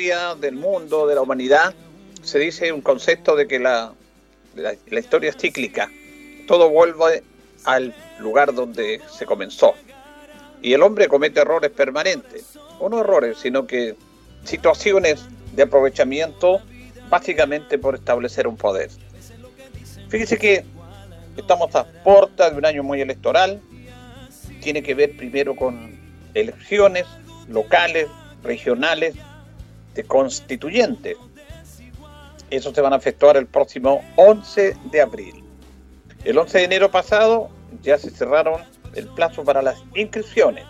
Del mundo, de la humanidad, se dice un concepto de que la, la, historia es cíclica. Todo vuelve al lugar donde se comenzó. Y el hombre comete errores permanentes. O no errores, sino que situaciones de aprovechamiento básicamente por establecer un poder. Fíjese que estamos a puertas de un año muy electoral. Tiene que ver primero con elecciones locales, regionales de constituyentes. Eso se van a efectuar el próximo 11 de abril. El 11 de enero pasado ya se cerraron el plazo para las inscripciones.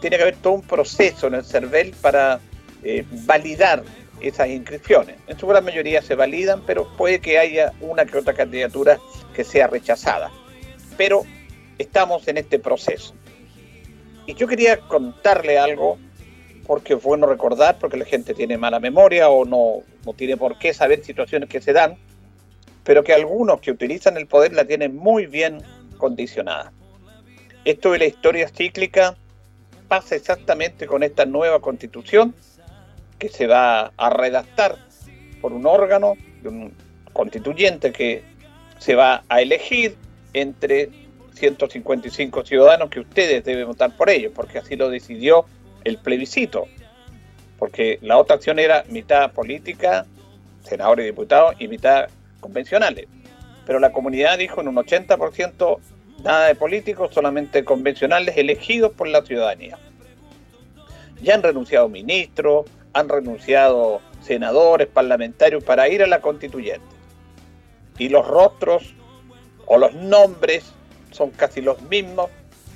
Tiene que haber todo un proceso en el CERVEL para eh, validar esas inscripciones. En su gran mayoría se validan, pero puede que haya una que otra candidatura que sea rechazada. Pero estamos en este proceso. Y yo quería contarle algo porque es bueno recordar, porque la gente tiene mala memoria o no, no tiene por qué saber situaciones que se dan, pero que algunos que utilizan el poder la tienen muy bien condicionada. Esto de la historia cíclica pasa exactamente con esta nueva constitución que se va a redactar por un órgano, un constituyente que se va a elegir entre 155 ciudadanos que ustedes deben votar por ellos, porque así lo decidió el plebiscito, porque la otra acción era mitad política, senadores y diputados, y mitad convencionales. Pero la comunidad dijo en un 80% nada de políticos, solamente convencionales elegidos por la ciudadanía. Ya han renunciado ministros, han renunciado senadores, parlamentarios para ir a la constituyente. Y los rostros o los nombres son casi los mismos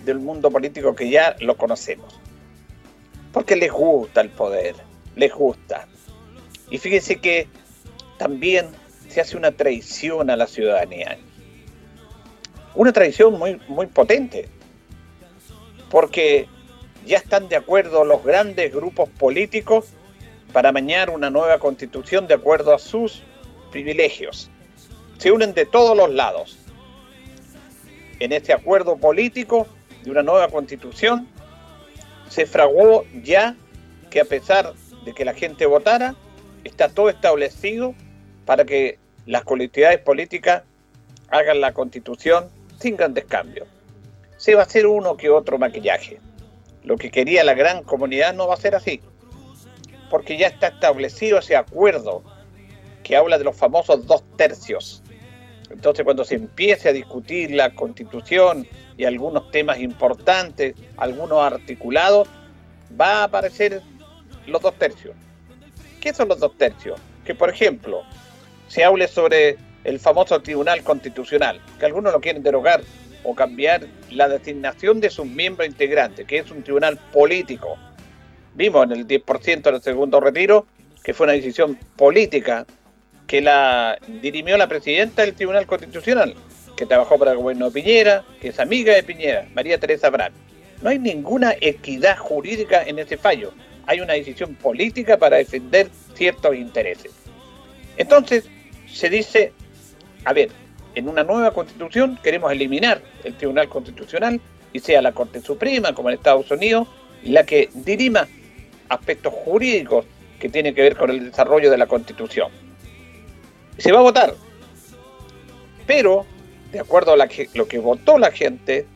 del mundo político que ya lo conocemos porque les gusta el poder, les gusta. Y fíjense que también se hace una traición a la ciudadanía. Una traición muy, muy potente, porque ya están de acuerdo los grandes grupos políticos para mañar una nueva constitución de acuerdo a sus privilegios. Se unen de todos los lados. En este acuerdo político de una nueva constitución se fraguó ya que a pesar de que la gente votara, está todo establecido para que las colectividades políticas hagan la constitución sin grandes cambios. Se va a hacer uno que otro maquillaje. Lo que quería la gran comunidad no va a ser así, porque ya está establecido ese acuerdo que habla de los famosos dos tercios. Entonces cuando se empiece a discutir la constitución y algunos temas importantes, algunos articulados, va a aparecer los dos tercios. ¿Qué son los dos tercios? Que, por ejemplo, se hable sobre el famoso Tribunal Constitucional, que algunos lo quieren derogar o cambiar la designación de sus miembros integrantes, que es un tribunal político. Vimos en el 10% del segundo retiro que fue una decisión política que la dirimió la presidenta del Tribunal Constitucional, que trabajó para el gobierno de Piñera, que es amiga de Piñera, María Teresa Brand. No hay ninguna equidad jurídica en ese fallo. Hay una decisión política para defender ciertos intereses. Entonces, se dice, a ver, en una nueva constitución queremos eliminar el Tribunal Constitucional y sea la Corte Suprema, como en Estados Unidos, la que dirima aspectos jurídicos que tienen que ver con el desarrollo de la constitución. Se va a votar, pero de acuerdo a lo que votó la gente,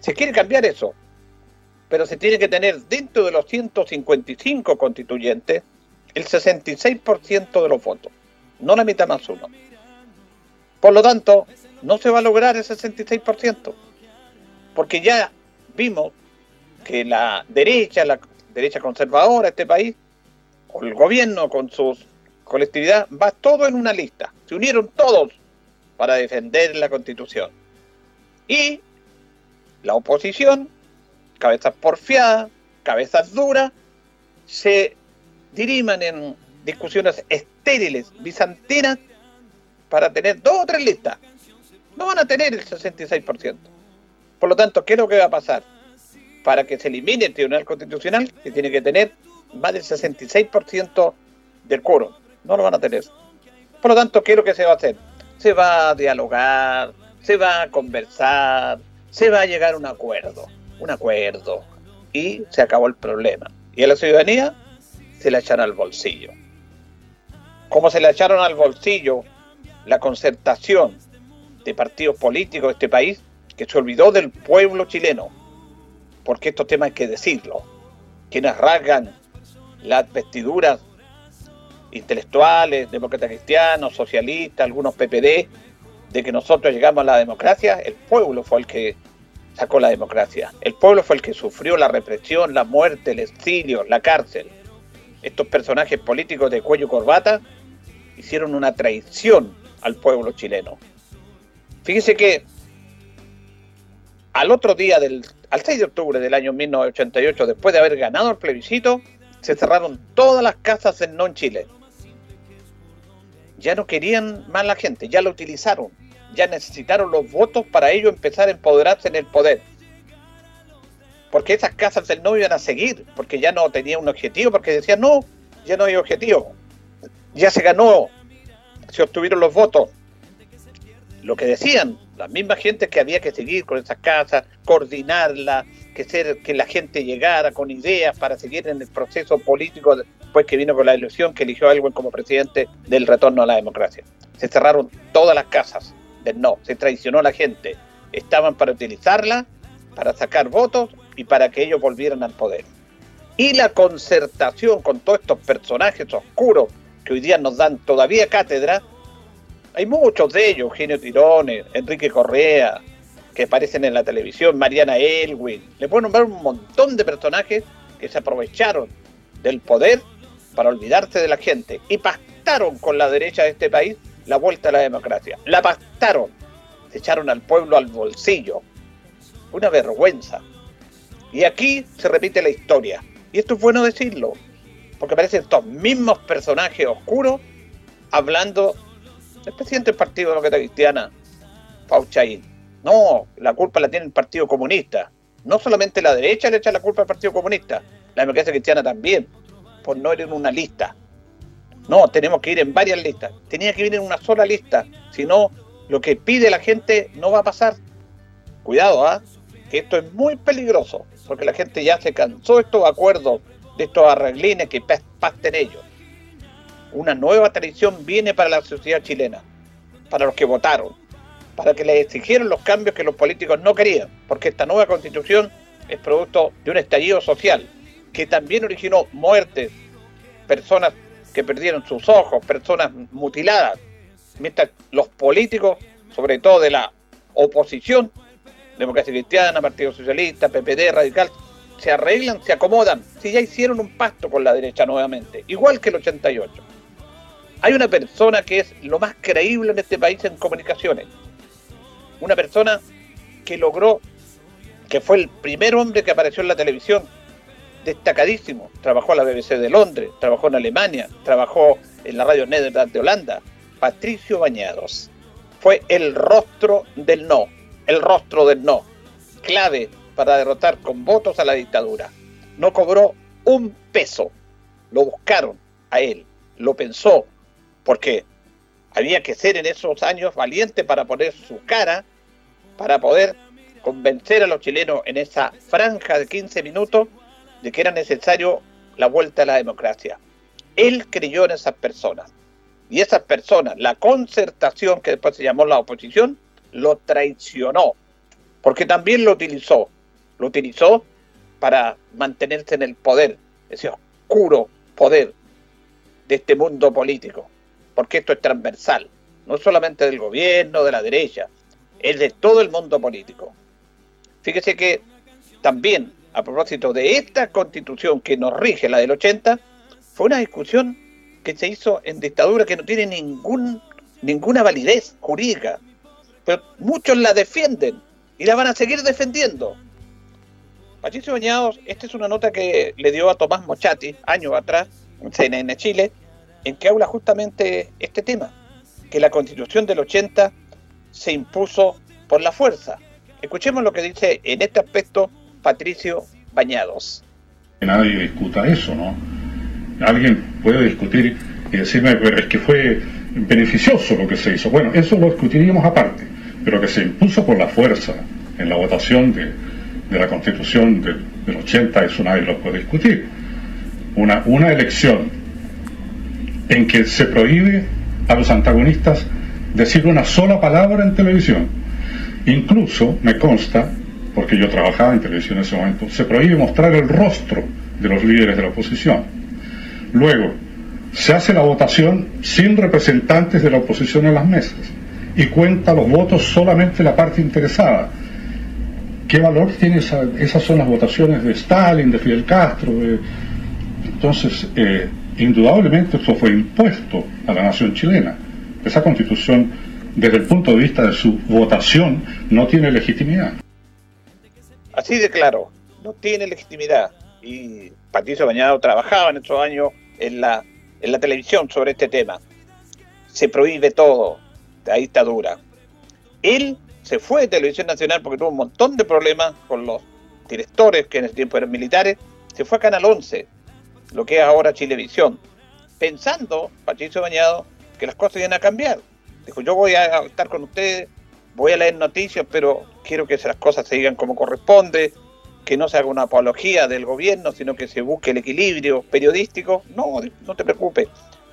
se quiere cambiar eso. Pero se tiene que tener dentro de los 155 constituyentes el 66% de los votos, no la mitad más uno. Por lo tanto, no se va a lograr el 66%, porque ya vimos que la derecha, la derecha conservadora de este país, o el gobierno con su colectividad, va todo en una lista. Se unieron todos para defender la constitución. Y la oposición, cabezas porfiadas, cabezas duras, se diriman en discusiones estériles, bizantinas, para tener dos o tres listas. No van a tener el 66%. Por lo tanto, ¿qué es lo que va a pasar? Para que se elimine el Tribunal Constitucional, que tiene que tener más del 66% del quórum. No lo van a tener. Por lo tanto, ¿qué es lo que se va a hacer? Se va a dialogar, se va a conversar, se va a llegar a un acuerdo. Un acuerdo. Y se acabó el problema. Y a la ciudadanía se la echaron al bolsillo. Como se la echaron al bolsillo la concertación de partidos políticos de este país, que se olvidó del pueblo chileno, porque estos temas hay que decirlo, quienes rasgan las vestiduras intelectuales, demócratas cristianos, socialistas, algunos PPD, de que nosotros llegamos a la democracia, el pueblo fue el que sacó la democracia. El pueblo fue el que sufrió la represión, la muerte, el exilio, la cárcel. Estos personajes políticos de cuello y corbata hicieron una traición al pueblo chileno. Fíjese que al otro día, del, al 6 de octubre del año 1988, después de haber ganado el plebiscito, se cerraron todas las casas en non Chile. Ya no querían más la gente, ya lo utilizaron, ya necesitaron los votos para ellos empezar a empoderarse en el poder. Porque esas casas del no iban a seguir, porque ya no tenía un objetivo, porque decían, no, ya no hay objetivo. Ya se ganó, se obtuvieron los votos. Lo que decían, las mismas gentes que había que seguir con esas casas, coordinarlas, que, ser, que la gente llegara con ideas para seguir en el proceso político después que vino con la elección que eligió a alguien como presidente del retorno a la democracia. Se cerraron todas las casas del no, se traicionó a la gente. Estaban para utilizarla, para sacar votos y para que ellos volvieran al poder. Y la concertación con todos estos personajes oscuros que hoy día nos dan todavía cátedra, hay muchos de ellos, Eugenio Tirones, Enrique Correa, que aparecen en la televisión, Mariana Elwin, le puedo nombrar un montón de personajes que se aprovecharon del poder para olvidarse de la gente y pactaron con la derecha de este país la vuelta a la democracia. La pactaron, echaron al pueblo al bolsillo. Una vergüenza. Y aquí se repite la historia. Y esto es bueno decirlo, porque aparecen estos mismos personajes oscuros hablando del presidente del Partido Demócrata Cristiana, Fauchaín. No, la culpa la tiene el Partido Comunista. No solamente la derecha le echa la culpa al Partido Comunista, la democracia cristiana también, por no ir en una lista. No, tenemos que ir en varias listas. Tenía que ir en una sola lista. Si no, lo que pide la gente no va a pasar. Cuidado, ¿ah? Esto es muy peligroso, porque la gente ya se cansó de estos acuerdos de estos arreglines que pacten ellos. Una nueva tradición viene para la sociedad chilena, para los que votaron, para que les exigieron los cambios que los políticos no querían, porque esta nueva constitución es producto de un estallido social que también originó muertes, personas que perdieron sus ojos, personas mutiladas, mientras los políticos, sobre todo de la oposición, Democracia Cristiana, Partido Socialista, PPD, Radical, se arreglan, se acomodan, si ya hicieron un pacto con la derecha nuevamente, igual que el 88. Hay una persona que es lo más creíble en este país en comunicaciones. Una persona que logró, que fue el primer hombre que apareció en la televisión, destacadísimo. Trabajó en la BBC de Londres, trabajó en Alemania, trabajó en la radio Netherlands de Holanda. Patricio Bañados. Fue el rostro del no, el rostro del no. Clave para derrotar con votos a la dictadura. No cobró un peso. Lo buscaron a él, lo pensó, porque había que ser en esos años valiente para poner su cara, para poder convencer a los chilenos en esa franja de 15 minutos de que era necesario la vuelta a la democracia. Él creyó en esas personas. Y esas personas, la concertación que después se llamó la oposición, lo traicionó, porque también lo utilizó, lo utilizó para mantenerse en el poder, ese oscuro poder de este mundo político, porque esto es transversal, no solamente del gobierno, de la derecha, es de todo el mundo político. Fíjese que también, a propósito de esta constitución que nos rige, la del 80, fue una discusión que se hizo en dictadura que no tiene ninguna validez jurídica, pero muchos la defienden y la van a seguir defendiendo. Patricio Bañados, esta es una nota que le dio a Tomás Mochati años atrás en CNN Chile, en que habla justamente este tema, que la constitución del 80 se impuso por la fuerza. Escuchemos lo que dice en este aspecto Patricio Bañados. Nadie discuta eso, ¿no? Alguien puede discutir y decirme, pero es que fue beneficioso lo que se hizo. Bueno, eso lo discutiríamos aparte, pero que se impuso por la fuerza en la votación de, de la constitución del, 80, eso nadie lo puede discutir. Una, una elección en que se prohíbe a los antagonistas decir una sola palabra en televisión. Incluso me consta, porque yo trabajaba en televisión en ese momento, se prohíbe mostrar el rostro de los líderes de la oposición. Luego, se hace la votación sin representantes de la oposición en las mesas y cuenta los votos solamente la parte interesada ¿Qué valor tiene esa, esas son las votaciones de Stalin, de Fidel Castro? Entonces, eh, indudablemente esto fue impuesto a la nación chilena. Esa constitución, desde el punto de vista de su votación, no tiene legitimidad. Así de claro, no tiene legitimidad. Y Patricio Bañado trabajaba en estos años en la, en la televisión sobre este tema. Se prohíbe todo, de ahí está dura. Él se fue de Televisión Nacional porque tuvo un montón de problemas con los directores que en ese tiempo eran militares, se fue a Canal 11, lo que es ahora Chilevisión, pensando, Patricio Bañado, que las cosas iban a cambiar. Dijo, yo voy a estar con ustedes, voy a leer noticias, pero quiero que las cosas se digan como corresponde, que no se haga una apología del gobierno, sino que se busque el equilibrio periodístico. No, no te preocupes.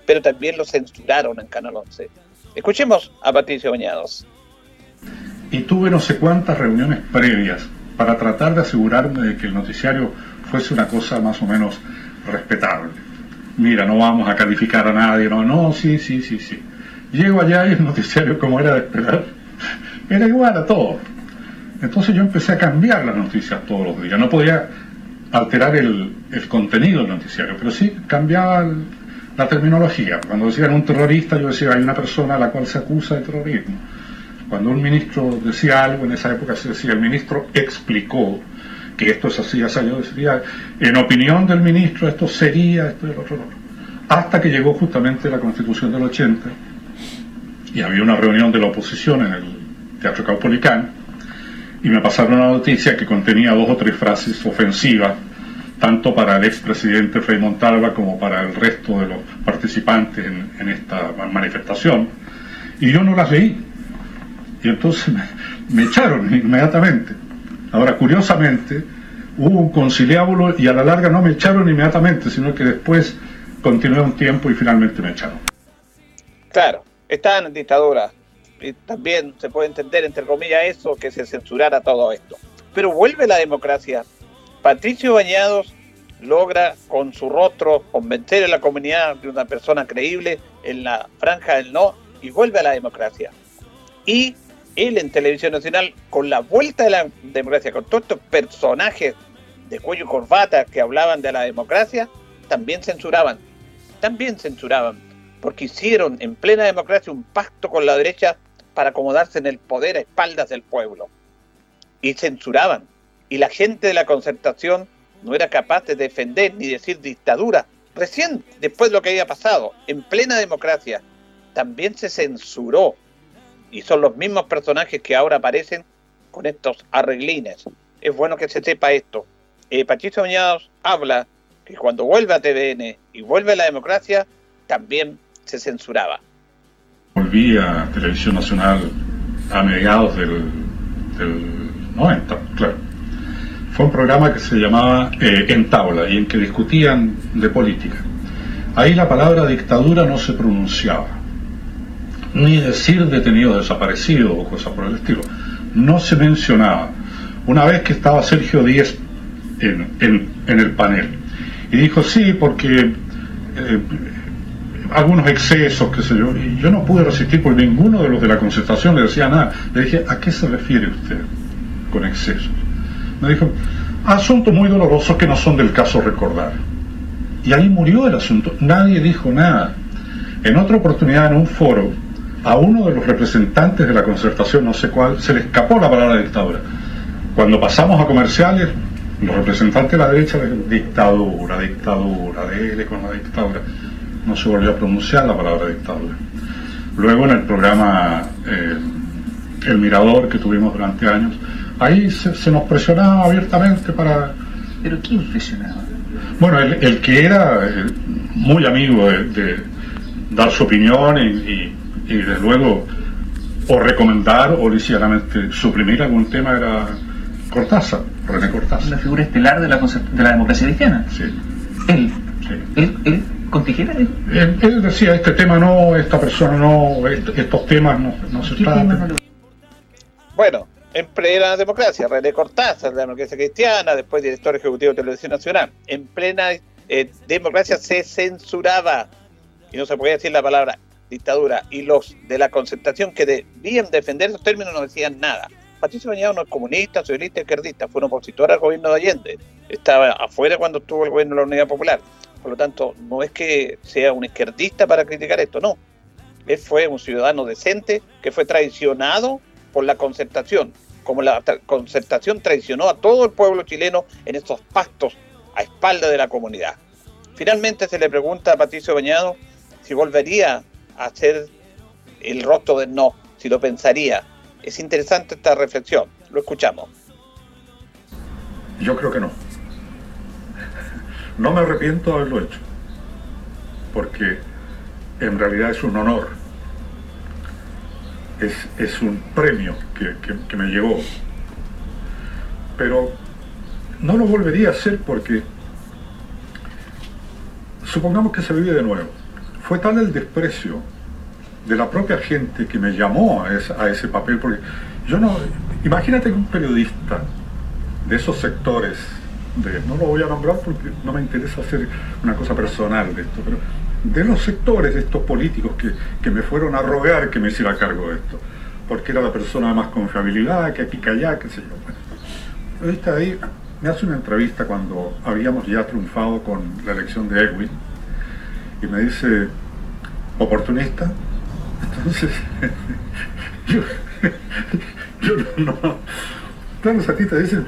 Pero también lo censuraron en Canal 11. Escuchemos a Patricio Bañados y tuve no sé cuántas reuniones previas para tratar de asegurarme de que el noticiario fuese una cosa más o menos respetable. Mira, no vamos a calificar a nadie, no, no, sí, sí, sí, sí. Llego allá y el noticiario, como era de esperar, era igual a todo. Entonces yo empecé a cambiar las noticias todos los días. No podía alterar el, el contenido del noticiario, pero sí cambiaba la terminología. Cuando decían un terrorista, yo decía, hay una persona a la cual se acusa de terrorismo cuando un ministro decía algo, en esa época se decía, el ministro explicó que esto es así, así, yo decía, en opinión del ministro esto sería, esto y lo otro, Hasta que llegó justamente la constitución del 80 y había una reunión de la oposición en el Teatro Caupolicán y me pasaron una noticia que contenía dos o tres frases ofensivas tanto para el expresidente Frei Montalva como para el resto de los participantes en, esta manifestación y yo no las leí y entonces me, echaron inmediatamente. Ahora, curiosamente, hubo un conciliábulo y a la larga no me echaron inmediatamente, sino que después continué un tiempo y finalmente me echaron. Claro, estaban en dictadura. Y también se puede entender, entre comillas, eso, que se censurara todo esto. Pero vuelve la democracia. Patricio Bañados logra con su rostro convencer a la comunidad de una persona creíble en la franja del no y vuelve a la democracia. Y él en Televisión Nacional, con la vuelta de la democracia, con todos estos personajes de cuello y corbata que hablaban de la democracia, también censuraban, también censuraban, porque hicieron en plena democracia un pacto con la derecha para acomodarse en el poder a espaldas del pueblo. Y censuraban. Y la gente de la concertación no era capaz de defender ni decir dictadura. Recién, después de lo que había pasado, en plena democracia, también se censuró y son los mismos personajes que ahora aparecen con estos arreglines. Es bueno que se sepa esto. Eh, Patricio habla que cuando vuelve a TVN y vuelve a la democracia, también se censuraba. Volví a Televisión Nacional a mediados del, 90, claro. Fue un programa que se llamaba eh, En Tabla y en que discutían de política. Ahí la palabra dictadura no se pronunciaba ni decir detenido desaparecido o cosas por el estilo. No se mencionaba. Una vez que estaba Sergio Díez en, el panel, y dijo, sí, porque eh, algunos excesos, qué sé yo, y yo no pude resistir porque ninguno de los de la concertación le decía nada. Le dije, ¿a qué se refiere usted con excesos? Me dijo, asuntos muy dolorosos que no son del caso recordar. Y ahí murió el asunto, nadie dijo nada. En otra oportunidad, en un foro, a uno de los representantes de la concertación, no sé cuál, se le escapó la palabra dictadura. Cuando pasamos a comerciales, los representantes de la derecha le dijeron dictadura, dictadura, dele con la dictadura. No se volvió a pronunciar la palabra dictadura. Luego en el programa eh, El Mirador que tuvimos durante años, ahí se, nos presionaba abiertamente para... ¿Pero quién presionaba? Bueno, el, que era eh, muy amigo de, dar su opinión y y desde luego o recomendar o ligeramente suprimir algún tema era Cortázar, René Cortázar. La figura estelar de la, de la democracia cristiana. Sí. Él. Él, él con tijera. Él, decía, este tema no, esta persona no, estos temas no, no se tratan. Bueno, en plena democracia, René Cortázar, de la democracia cristiana, después director ejecutivo de Televisión Nacional, en plena eh, democracia se censuraba, y no se podía decir la palabra dictadura y los de la concertación que debían defender esos términos no decían nada. Patricio Bañado no es comunista, socialista, izquierdista, fue un opositor al gobierno de Allende, estaba afuera cuando estuvo el gobierno de la Unidad Popular. Por lo tanto, no es que sea un izquierdista para criticar esto, no. Él fue un ciudadano decente que fue traicionado por la concertación, como la concertación traicionó a todo el pueblo chileno en estos pactos a espalda de la comunidad. Finalmente se le pregunta a Patricio Bañado si volvería hacer el rostro del no, si lo pensaría. Es interesante esta reflexión. Lo escuchamos. Yo creo que no. No me arrepiento de haberlo hecho, porque en realidad es un honor, es, un premio que, que me llevó. Pero no lo volvería a hacer porque supongamos que se vive de nuevo fue tal el desprecio de la propia gente que me llamó a, ese papel, porque yo no, imagínate que un periodista de esos sectores, no lo voy a nombrar porque no me interesa hacer una cosa personal de esto, pero de los sectores de estos políticos que, me fueron a rogar que me hiciera cargo de esto, porque era la persona más confiabilidad, que aquí, que allá, qué sé yo. Bueno, el ahí me hace una entrevista cuando habíamos ya triunfado con la elección de Edwin, y me dice, oportunista. Entonces, yo, yo no, claro, los artistas dicen,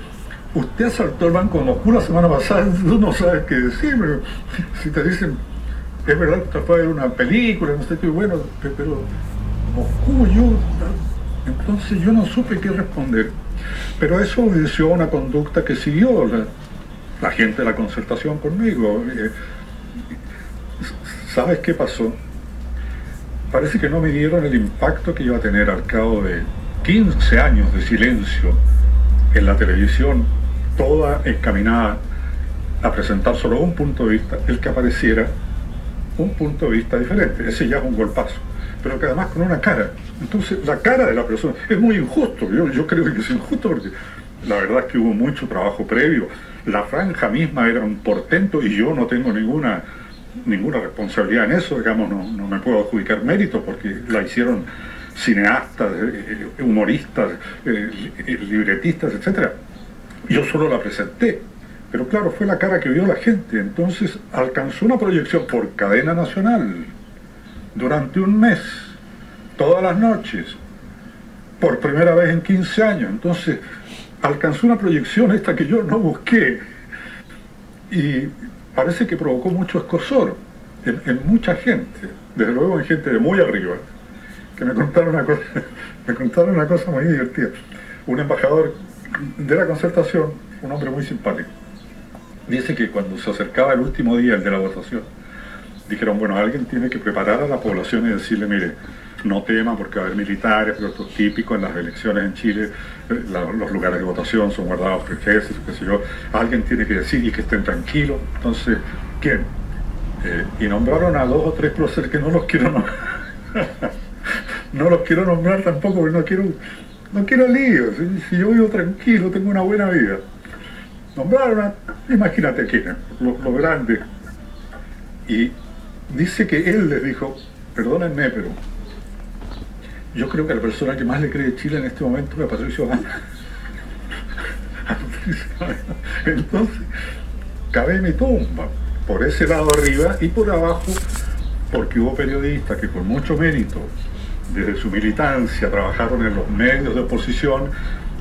usted asaltó el banco de Moscú la semana pasada, tú no sabes qué decir, pero si te dicen, es verdad que fue una película, no sé qué, bueno, pero Moscú, yo, entonces yo no supe qué responder. Pero eso obedeció a una conducta que siguió la, la gente de la concertación conmigo. Eh, ¿Sabes qué pasó? Parece que no me dieron el impacto que iba a tener al cabo de 15 años de silencio en la televisión, toda encaminada a presentar solo un punto de vista, el que apareciera un punto de vista diferente. Ese ya es un golpazo, pero que además con una cara. Entonces, la cara de la persona es muy injusto. Yo, yo creo que es injusto porque la verdad es que hubo mucho trabajo previo. La franja misma era un portento y yo no tengo ninguna ninguna responsabilidad en eso, digamos, no, no me puedo adjudicar mérito porque la hicieron cineastas, eh, humoristas, eh, libretistas, etc. Yo solo la presenté, pero claro, fue la cara que vio la gente, entonces alcanzó una proyección por cadena nacional durante un mes, todas las noches, por primera vez en 15 años, entonces alcanzó una proyección esta que yo no busqué. Y parece que provocó mucho escosor en, mucha gente, desde luego en gente de muy arriba, que me contaron una cosa, me contaron una cosa muy divertida. Un embajador de la concertación, un hombre muy simpático, dice que cuando se acercaba el último día, el de la votación, dijeron, bueno, alguien tiene que preparar a la población y decirle, mire, no tema porque va a haber militares, pero esto es típico en las elecciones en Chile, eh, los lugares de votación son guardados por ejércitos, qué sé yo, alguien tiene que decir y que estén tranquilos, entonces, ¿quién? Eh, y nombraron a dos o tres próceres que no los quiero nombrar. no los quiero nombrar tampoco, porque no quiero, no quiero líos. Si, yo vivo tranquilo, tengo una buena vida. Nombraron a, imagínate quién, los, los grandes. Y dice que él les dijo, perdónenme, pero yo creo que la persona que más le cree Chile en este momento es Patricio Gana. Entonces, cabe mi tumba, por ese lado arriba y por abajo, porque hubo periodistas que con mucho mérito, desde su militancia, trabajaron en los medios de oposición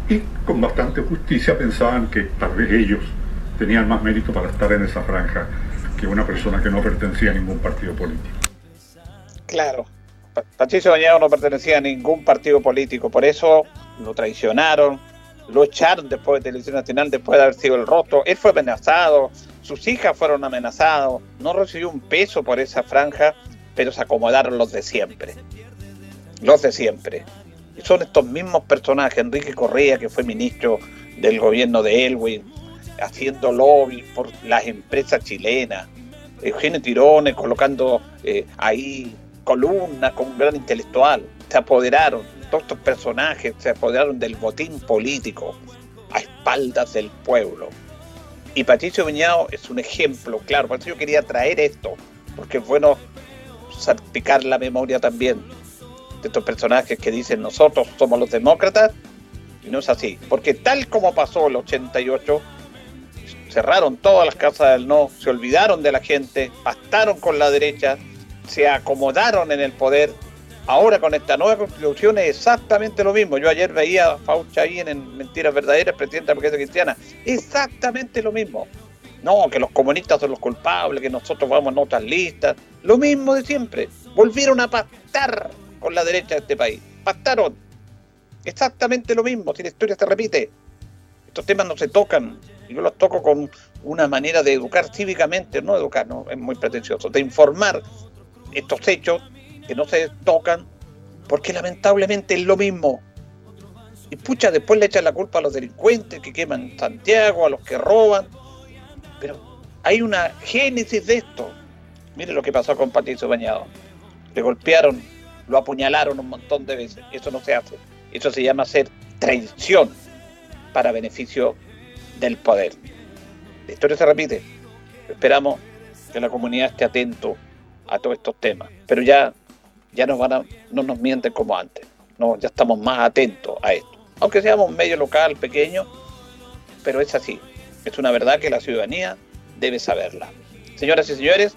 y con bastante justicia pensaban que tal vez ellos tenían más mérito para estar en esa franja que una persona que no pertenecía a ningún partido político. Claro, Patricio Bañado no pertenecía a ningún partido político, por eso lo traicionaron, lo echaron después de Televisión Nacional, después de haber sido el rostro. Él fue amenazado, sus hijas fueron amenazadas, no recibió un peso por esa franja, pero se acomodaron los de siempre. Los de siempre. Y son estos mismos personajes, Enrique Correa, que fue ministro del gobierno de Elwin, haciendo lobby por las empresas chilenas, Eugenio Tirones colocando eh, ahí columna, con un gran intelectual. Se apoderaron, todos estos personajes se apoderaron del botín político a espaldas del pueblo. Y Patricio Viñao es un ejemplo, claro, por eso yo quería traer esto, porque es bueno salpicar la memoria también estos personajes que dicen nosotros somos los demócratas, y no es así, porque tal como pasó el 88, cerraron todas las casas del no, se olvidaron de la gente, pactaron con la derecha, se acomodaron en el poder. Ahora con esta nueva constitución es exactamente lo mismo. Yo ayer veía a Faucha ahí en Mentiras Verdaderas, presidenta de la Cristiana. Exactamente lo mismo. No, que los comunistas son los culpables, que nosotros vamos en otras listas. Lo mismo de siempre. Volvieron a pactar con la derecha de este país. Pactaron. Exactamente lo mismo, si la historia se repite. Estos temas no se tocan. Yo los toco con una manera de educar cívicamente, no educar, no es muy pretencioso, de informar estos hechos que no se tocan, porque lamentablemente es lo mismo. Y pucha, después le echan la culpa a los delincuentes que queman Santiago, a los que roban. Pero hay una génesis de esto. Mire lo que pasó con Patricio Bañado. Le golpearon, lo apuñalaron un montón de veces. Eso no se hace. Eso se llama ser traición para beneficio del poder. La historia se repite. Esperamos que la comunidad esté atento a todos estos temas. Pero ya, ya nos van a, no nos mienten como antes. No, ya estamos más atentos a esto. Aunque seamos un medio local pequeño, pero es así. Es una verdad que la ciudadanía debe saberla. Señoras y señores,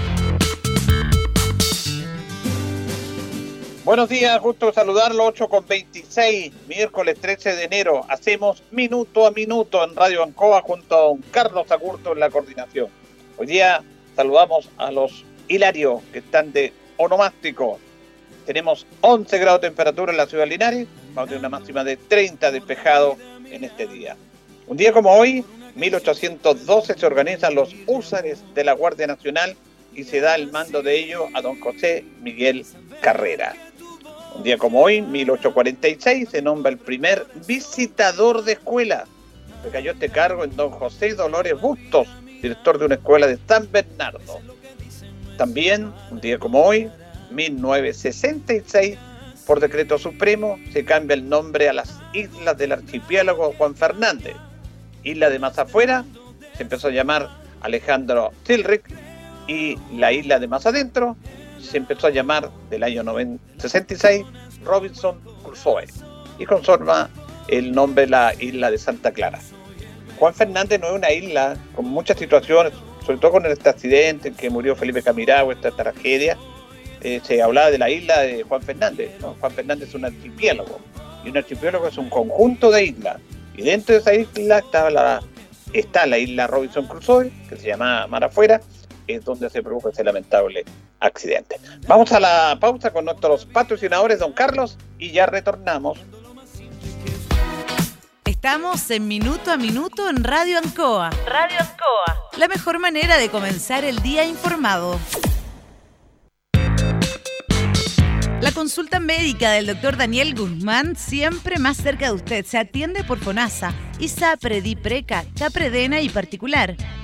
Buenos días, gusto saludarlo, 8 con 26, miércoles 13 de enero. Hacemos minuto a minuto en Radio Ancoa junto a don Carlos Agurto en la coordinación. Hoy día saludamos a los Hilario que están de onomástico. Tenemos 11 grados de temperatura en la ciudad de Linares, vamos a tener una máxima de 30 despejado en este día. Un día como hoy, 1812, se organizan los húsares de la Guardia Nacional y se da el mando de ello a don José Miguel Carrera. Un día como hoy, 1846, se nombra el primer visitador de escuela. Se cayó este cargo en don José Dolores Bustos, director de una escuela de San Bernardo. También, un día como hoy, 1966, por decreto supremo, se cambia el nombre a las islas del archipiélago Juan Fernández. Isla de más afuera se empezó a llamar Alejandro Tilrich y la isla de más adentro se empezó a llamar del año 66 Robinson Crusoe y conserva el nombre de la isla de Santa Clara. Juan Fernández no es una isla con muchas situaciones, sobre todo con este accidente en que murió Felipe Camiragua, esta tragedia, eh, se hablaba de la isla de Juan Fernández. Juan Fernández es un archipiélago y un archipiélago es un conjunto de islas y dentro de esa isla está la, isla Robinson Crusoe, que se llama Mar Afuera, es donde se produjo ese lamentable accidente. Vamos a la pausa con nuestros patrocinadores, don Carlos, y ya retornamos. Estamos en Minuto a Minuto en Radio Ancoa. Radio Ancoa. La mejor manera de comenzar el día informado. La consulta médica del doctor Daniel Guzmán siempre más cerca de usted. Se atiende por FONASA, ISAPRE, DIPRECA, CAPREDENA y particular.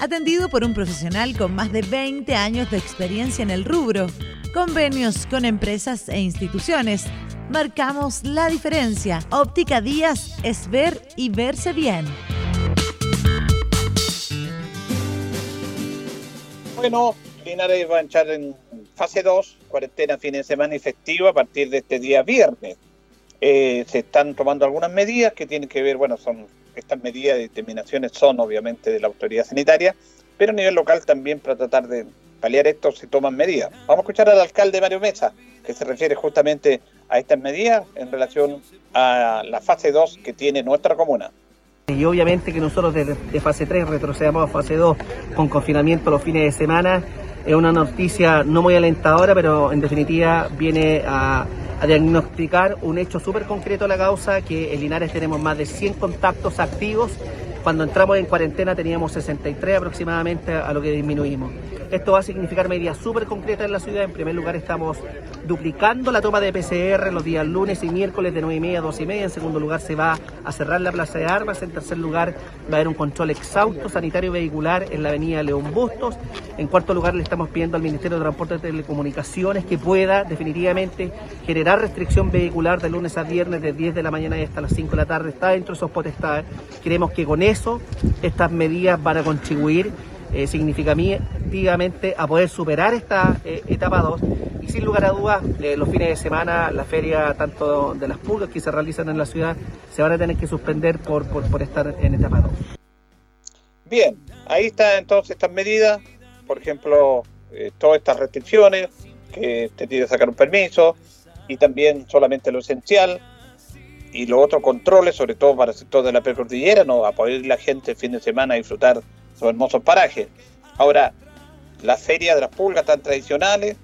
Atendido por un profesional con más de 20 años de experiencia en el rubro. Convenios con empresas e instituciones. Marcamos la diferencia. Óptica Díaz es ver y verse bien. Bueno, Linares va a entrar en fase 2, cuarentena fin de semana efectiva a partir de este día viernes. Eh, se están tomando algunas medidas que tienen que ver, bueno, son estas medidas de determinaciones son obviamente de la autoridad sanitaria, pero a nivel local también para tratar de paliar esto se toman medidas. Vamos a escuchar al alcalde Mario Mesa, que se refiere justamente a estas medidas en relación a la fase 2 que tiene nuestra comuna. Y obviamente que nosotros de fase 3 retrocedamos a fase 2 con confinamiento los fines de semana es una noticia no muy alentadora, pero en definitiva viene a, diagnosticar un hecho súper concreto de la causa, que en Linares tenemos más de 100 contactos activos. Cuando entramos en cuarentena teníamos 63 aproximadamente, a lo que disminuimos. Esto va a significar medidas súper concretas en la ciudad. En primer lugar, estamos duplicando la toma de PCR los días lunes y miércoles de 9 y media a 2 y media. En segundo lugar, se va a cerrar la plaza de armas. En tercer lugar, va a haber un control exhausto sanitario vehicular en la avenida León Bustos. En cuarto lugar, le estamos pidiendo al Ministerio de Transporte y Telecomunicaciones que pueda definitivamente generar restricción vehicular de lunes a viernes de 10 de la mañana y hasta las 5 de la tarde. Está dentro de esos potestades. Creemos que con eso estas medidas van a contribuir eh, significativamente a poder superar esta eh, etapa 2 y sin lugar a dudas eh, los fines de semana la feria tanto de las pulgas que se realizan en la ciudad se van a tener que suspender por, por, estar en etapa 2. Bien, ahí están entonces estas medidas, por ejemplo, todas estas restricciones, que te tiene que sacar un permiso y también solamente lo esencial, y los otros controles, sobre todo para el sector de la precordillera, no va a poder ir la gente el fin de semana a disfrutar son hermosos parajes. Ahora, las ferias de las pulgas tan tradicionales,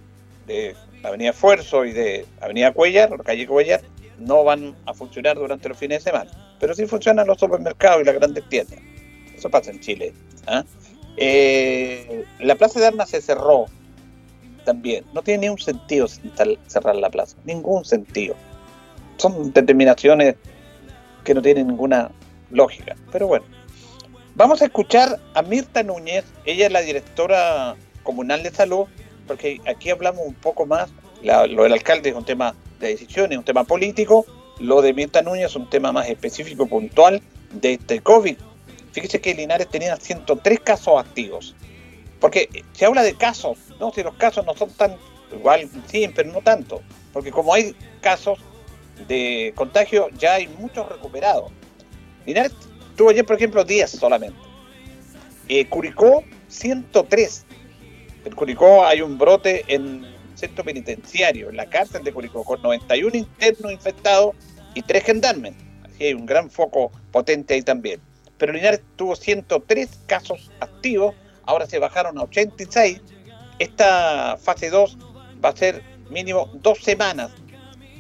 de Avenida Esfuerzo y de Avenida Cuellar, calle Cuellar, no van a funcionar durante los fines de semana. Pero sí funcionan los supermercados y las grandes tiendas. Eso pasa en Chile. ¿ah? Eh, la Plaza de Armas se cerró también. No tiene ningún sentido cerrar la plaza. Ningún sentido. Son determinaciones que no tienen ninguna lógica. Pero bueno, Vamos a escuchar a Mirta Núñez, ella es la directora comunal de salud, porque aquí hablamos un poco más, lo del alcalde es un tema de decisiones, un tema político, lo de Mirta Núñez es un tema más específico, puntual de este COVID. Fíjese que Linares tenía 103 casos activos, porque se habla de casos, no si los casos no son tan igual, sí, pero no tanto, porque como hay casos de contagio, ya hay muchos recuperados. Linares Tuvo ayer, por ejemplo, 10 solamente. Eh, Curicó, 103. En Curicó hay un brote en centro penitenciario, en la cárcel de Curicó, con 91 internos infectados y 3 gendarmes. Así hay un gran foco potente ahí también. Pero Linares tuvo 103 casos activos, ahora se bajaron a 86. Esta fase 2 va a ser mínimo dos semanas,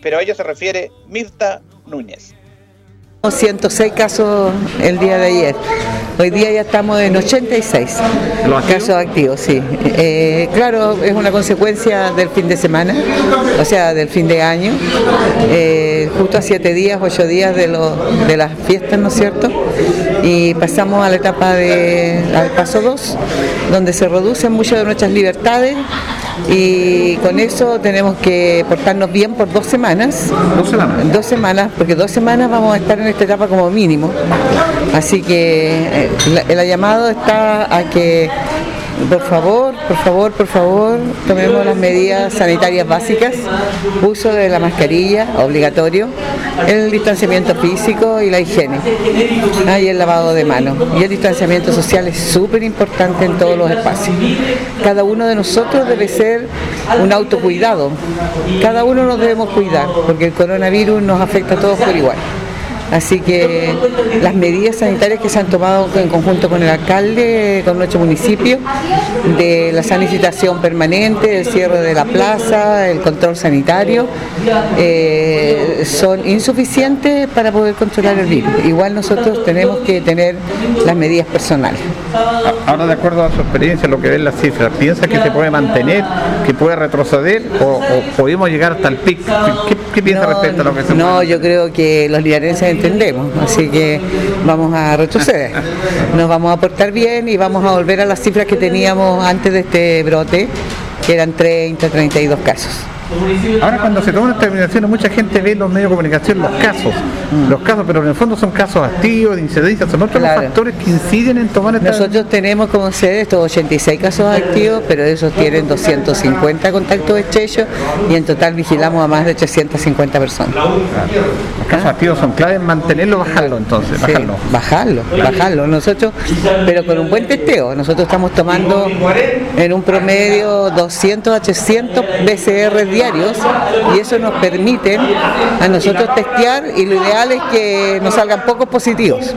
pero a ello se refiere Mirta Núñez. 106 casos el día de ayer. Hoy día ya estamos en 86 casos activos, sí. Eh, claro, es una consecuencia del fin de semana, o sea, del fin de año, eh, justo a siete días, ocho días de, de las fiestas, ¿no es cierto? Y pasamos a la etapa de, al paso 2, donde se reducen muchas de nuestras libertades y con eso tenemos que portarnos bien por dos semanas. Dos semanas. Dos semanas, porque dos semanas vamos a estar en esta etapa como mínimo. Así que eh, el llamado está a que por favor, por favor, por favor, tomemos las medidas sanitarias básicas, uso de la mascarilla obligatorio, el distanciamiento físico y la higiene, ah, y el lavado de manos. Y el distanciamiento social es súper importante en todos los espacios. Cada uno de nosotros debe ser un autocuidado, cada uno nos debemos cuidar, porque el coronavirus nos afecta a todos por igual. Así que las medidas sanitarias que se han tomado en conjunto con el alcalde, con nuestro municipio, de la sanitización permanente, el cierre de la plaza, el control sanitario, eh, son insuficientes para poder controlar el virus. Igual nosotros tenemos que tener las medidas personales. Ahora, de acuerdo a su experiencia, lo que ven las cifras, ¿piensa que se puede mantener, que puede retroceder o, podemos llegar hasta el pic? ¿Qué, piensa respecto a lo que se No, yo creo que los liarenses entendemos, así que vamos a retroceder. Nos vamos a portar bien y vamos a volver a las cifras que teníamos antes de este brote, que eran 30, 32 casos. Ahora cuando se toman determinaciones, mucha gente ve en los medios de comunicación los casos, mm. los casos, pero en el fondo son casos activos, de incidencia, son otros los factores que inciden en tomar esta... Nosotros tenemos como sede estos 86 casos activos, pero esos tienen 250 contactos estrechos y en total vigilamos a más de 850 personas. Los casos activos son clave en mantenerlo, bajarlo entonces, bajarlo. bajarlo, bajarlo. Nosotros, pero con un buen testeo, nosotros estamos tomando en un promedio 200 a 300 BCR y eso nos permite a nosotros testear y lo ideal es que nos salgan pocos positivos.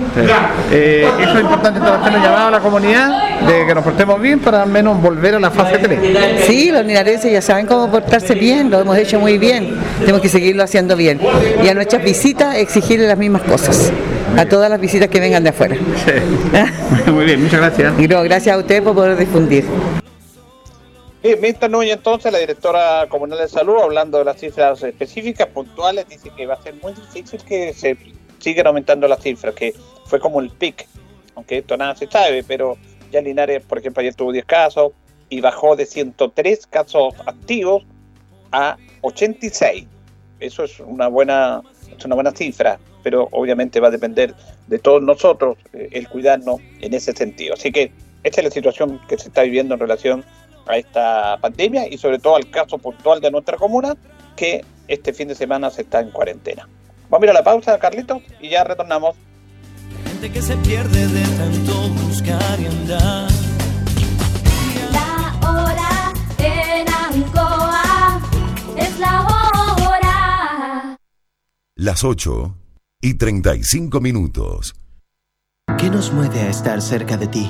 Eh, eso es importante hacer llamado a la comunidad de que nos portemos bien para al menos volver a la fase 3. Sí, los linarenses ya saben cómo portarse bien, lo hemos hecho muy bien, tenemos que seguirlo haciendo bien. Y a nuestras visitas exigirle las mismas cosas a todas las visitas que vengan de afuera. Muy bien, muchas gracias. Y gracias a usted por poder difundir. Bien, Mirta Núñez, entonces, la directora comunal de salud, hablando de las cifras específicas, puntuales, dice que va a ser muy difícil que se sigan aumentando las cifras, que fue como el pic, aunque esto nada se sabe, pero ya Linares, por ejemplo, ayer tuvo 10 casos y bajó de 103 casos activos a 86. Eso es una buena, es una buena cifra, pero obviamente va a depender de todos nosotros eh, el cuidarnos en ese sentido. Así que esta es la situación que se está viviendo en relación a esta pandemia y sobre todo al caso puntual de nuestra comuna, que este fin de semana se está en cuarentena. Vamos a ir a la pausa, Carlitos, y ya retornamos. Gente que se pierde de tanto buscar y andar. La hora en Ancoa es la hora. Las 8 y 35 minutos. ¿Qué nos mueve a estar cerca de ti?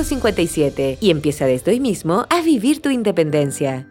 y empieza desde hoy mismo a vivir tu independencia.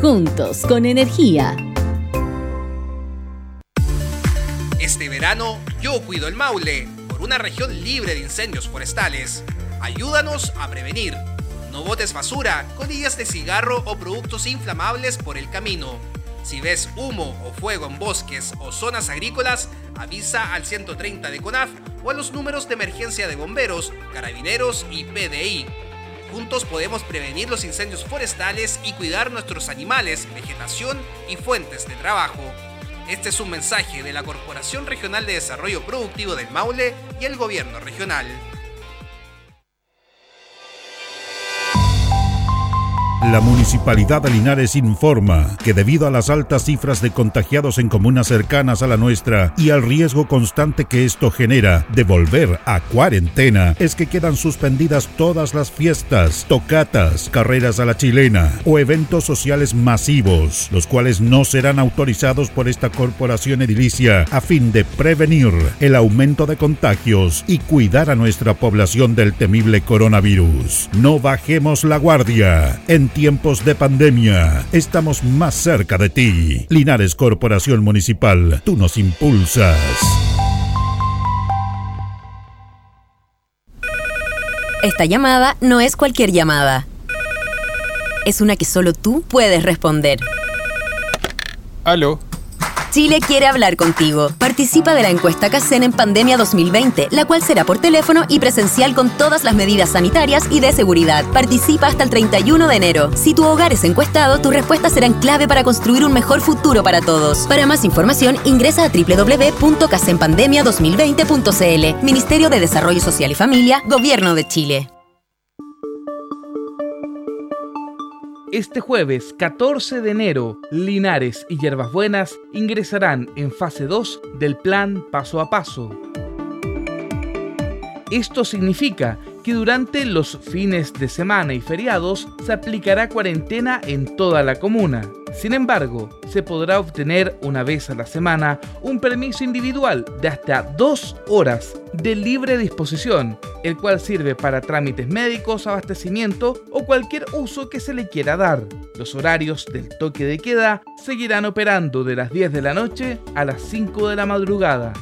juntos con energía. Este verano yo cuido el Maule por una región libre de incendios forestales. Ayúdanos a prevenir. No botes basura, colillas de cigarro o productos inflamables por el camino. Si ves humo o fuego en bosques o zonas agrícolas, avisa al 130 de CONAF o a los números de emergencia de bomberos, carabineros y PDI. Juntos podemos prevenir los incendios forestales y cuidar nuestros animales, vegetación y fuentes de trabajo. Este es un mensaje de la Corporación Regional de Desarrollo Productivo del Maule y el Gobierno Regional. La Municipalidad de Linares informa que debido a las altas cifras de contagiados en comunas cercanas a la nuestra y al riesgo constante que esto genera de volver a cuarentena, es que quedan suspendidas todas las fiestas, tocatas, carreras a la chilena o eventos sociales masivos, los cuales no serán autorizados por esta corporación edilicia a fin de prevenir el aumento de contagios y cuidar a nuestra población del temible coronavirus. No bajemos la guardia. Tiempos de pandemia, estamos más cerca de ti. Linares Corporación Municipal, tú nos impulsas. Esta llamada no es cualquier llamada. Es una que solo tú puedes responder. Aló. Chile quiere hablar contigo. Participa de la encuesta CACEN en Pandemia 2020, la cual será por teléfono y presencial con todas las medidas sanitarias y de seguridad. Participa hasta el 31 de enero. Si tu hogar es encuestado, tus respuestas serán clave para construir un mejor futuro para todos. Para más información, ingresa a www.casenpandemia2020.cl. Ministerio de Desarrollo Social y Familia, Gobierno de Chile. Este jueves 14 de enero, Linares y Hierbas Buenas ingresarán en fase 2 del plan paso a paso. Esto significa que durante los fines de semana y feriados se aplicará cuarentena en toda la comuna. Sin embargo, se podrá obtener una vez a la semana un permiso individual de hasta dos horas de libre disposición, el cual sirve para trámites médicos, abastecimiento o cualquier uso que se le quiera dar. Los horarios del toque de queda seguirán operando de las 10 de la noche a las 5 de la madrugada.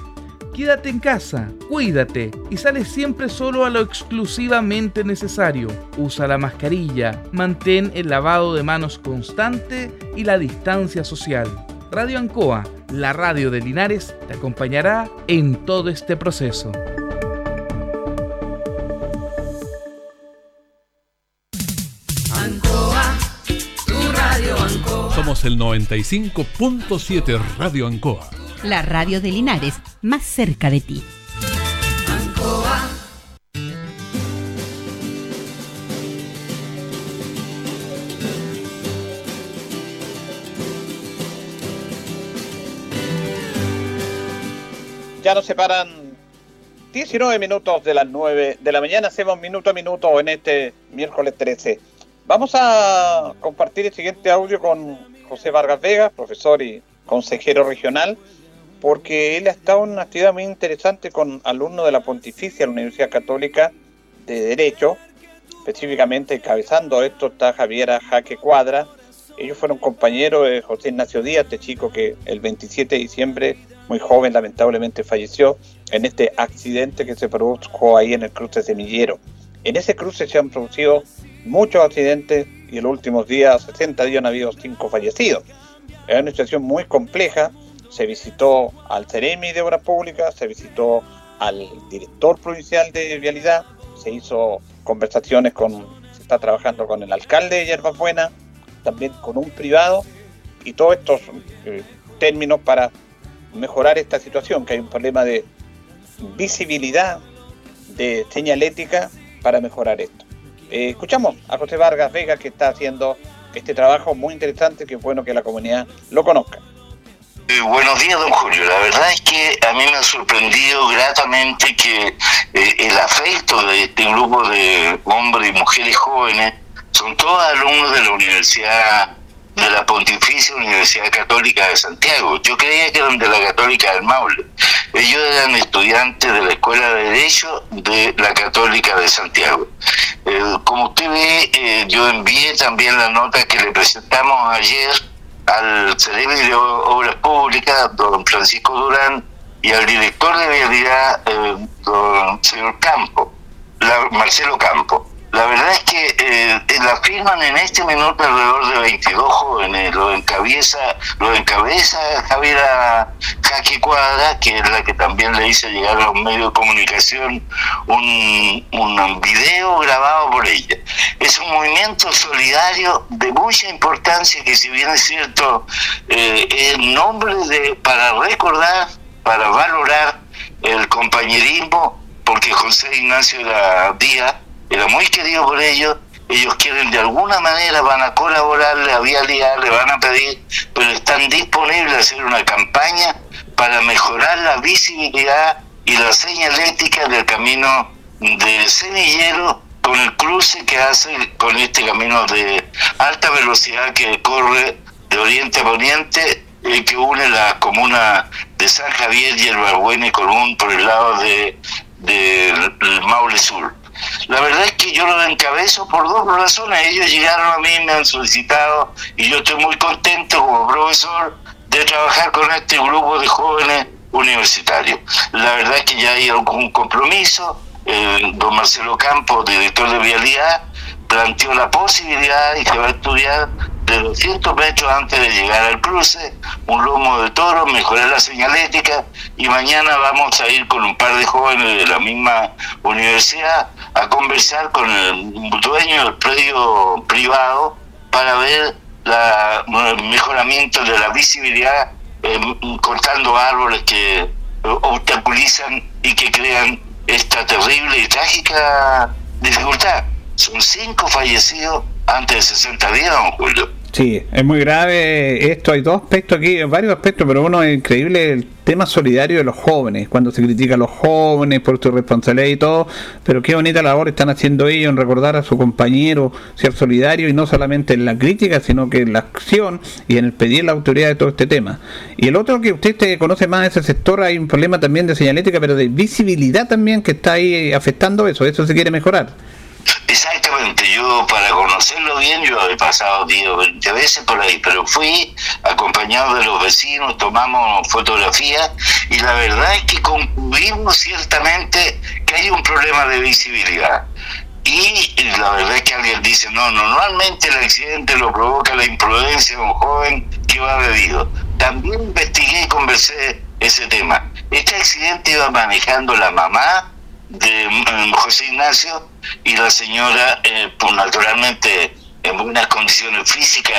Quédate en casa, cuídate y sale siempre solo a lo exclusivamente necesario. Usa la mascarilla, mantén el lavado de manos constante y la distancia social. Radio Ancoa, la radio de Linares, te acompañará en todo este proceso. Ancoa, tu radio Ancoa. Somos el 95.7 Radio Ancoa la radio de Linares, más cerca de ti. Ya nos separan 19 minutos de las 9 de la mañana. Hacemos minuto a minuto en este miércoles 13. Vamos a compartir el siguiente audio con José Vargas Vega, profesor y consejero regional porque él ha estado en una actividad muy interesante con alumnos de la Pontificia, la Universidad Católica de Derecho, específicamente encabezando esto está Javiera Jaque Cuadra. Ellos fueron compañeros de José Ignacio Díaz, este chico que el 27 de diciembre, muy joven, lamentablemente falleció en este accidente que se produjo ahí en el cruce semillero. En ese cruce se han producido muchos accidentes y en los últimos días, 60 días, han habido cinco fallecidos. Es una situación muy compleja se visitó al Ceremi de Obras Públicas, se visitó al director provincial de Vialidad, se hizo conversaciones con, se está trabajando con el alcalde de Yerbas Buenas, también con un privado, y todos estos eh, términos para mejorar esta situación, que hay un problema de visibilidad, de señalética para mejorar esto. Eh, escuchamos a José Vargas Vega que está haciendo este trabajo muy interesante que es bueno que la comunidad lo conozca. Eh, buenos días, don Julio. La verdad es que a mí me ha sorprendido gratamente que eh, el afecto de este grupo de hombres y mujeres jóvenes son todos alumnos de la Universidad de la Pontificia Universidad Católica de Santiago. Yo creía que eran de la Católica del Maule. Ellos eran estudiantes de la Escuela de Derecho de la Católica de Santiago. Eh, como usted ve, yo envié también la nota que le presentamos ayer al cerebro de Obras Públicas, don Francisco Durán, y al director de vialidad, eh, don señor Campo, Marcelo Campo. La verdad es que eh, la firman en este minuto alrededor de 22 jóvenes, lo encabeza, lo encabeza Javiera Jaque Cuadra, que es la que también le hizo llegar a un medio de comunicación un, un video grabado por ella. Es un movimiento solidario de mucha importancia que si bien es cierto, eh, es nombre de, para recordar, para valorar el compañerismo, porque José Ignacio era Díaz era muy querido por ellos, ellos quieren de alguna manera, van a colaborarle a Vialidad, le van a pedir, pero están disponibles a hacer una campaña para mejorar la visibilidad y la señalética del camino de Semillero con el cruce que hace con este camino de alta velocidad que corre de oriente a poniente y que une la comuna de San Javier y el Barbuena y Colón por el lado de, del Maule Sur. La verdad es que yo lo encabezo por dos razones. Ellos llegaron a mí, me han solicitado y yo estoy muy contento como profesor de trabajar con este grupo de jóvenes universitarios. La verdad es que ya hay algún compromiso. Eh, don Marcelo Campos, director de Vialidad, planteó la posibilidad y que va a estudiar de 200 metros antes de llegar al cruce, un lomo de toro, mejorar la señalética y mañana vamos a ir con un par de jóvenes de la misma universidad a conversar con el dueño del predio privado para ver la, el mejoramiento de la visibilidad eh, cortando árboles que obstaculizan y que crean esta terrible y trágica dificultad. Son cinco fallecidos antes de 60 días, don Julio. Sí, es muy grave esto. Hay dos aspectos aquí, varios aspectos, pero uno es increíble el tema solidario de los jóvenes, cuando se critica a los jóvenes por su responsabilidad y todo, pero qué bonita labor están haciendo ellos en recordar a su compañero, ser solidario y no solamente en la crítica, sino que en la acción y en el pedir la autoridad de todo este tema. Y el otro que usted te conoce más de ese sector, hay un problema también de señalética, pero de visibilidad también que está ahí afectando eso, eso se quiere mejorar. Exactamente, yo para conocerlo bien, yo he pasado 10 o 20 veces por ahí, pero fui acompañado de los vecinos, tomamos fotografías y la verdad es que concluimos ciertamente que hay un problema de visibilidad. Y la verdad es que alguien dice, no, normalmente el accidente lo provoca la imprudencia de un joven que va bebido. También investigué y conversé ese tema. Este accidente iba manejando la mamá de mm, José Ignacio y la señora, eh, pues naturalmente en buenas condiciones físicas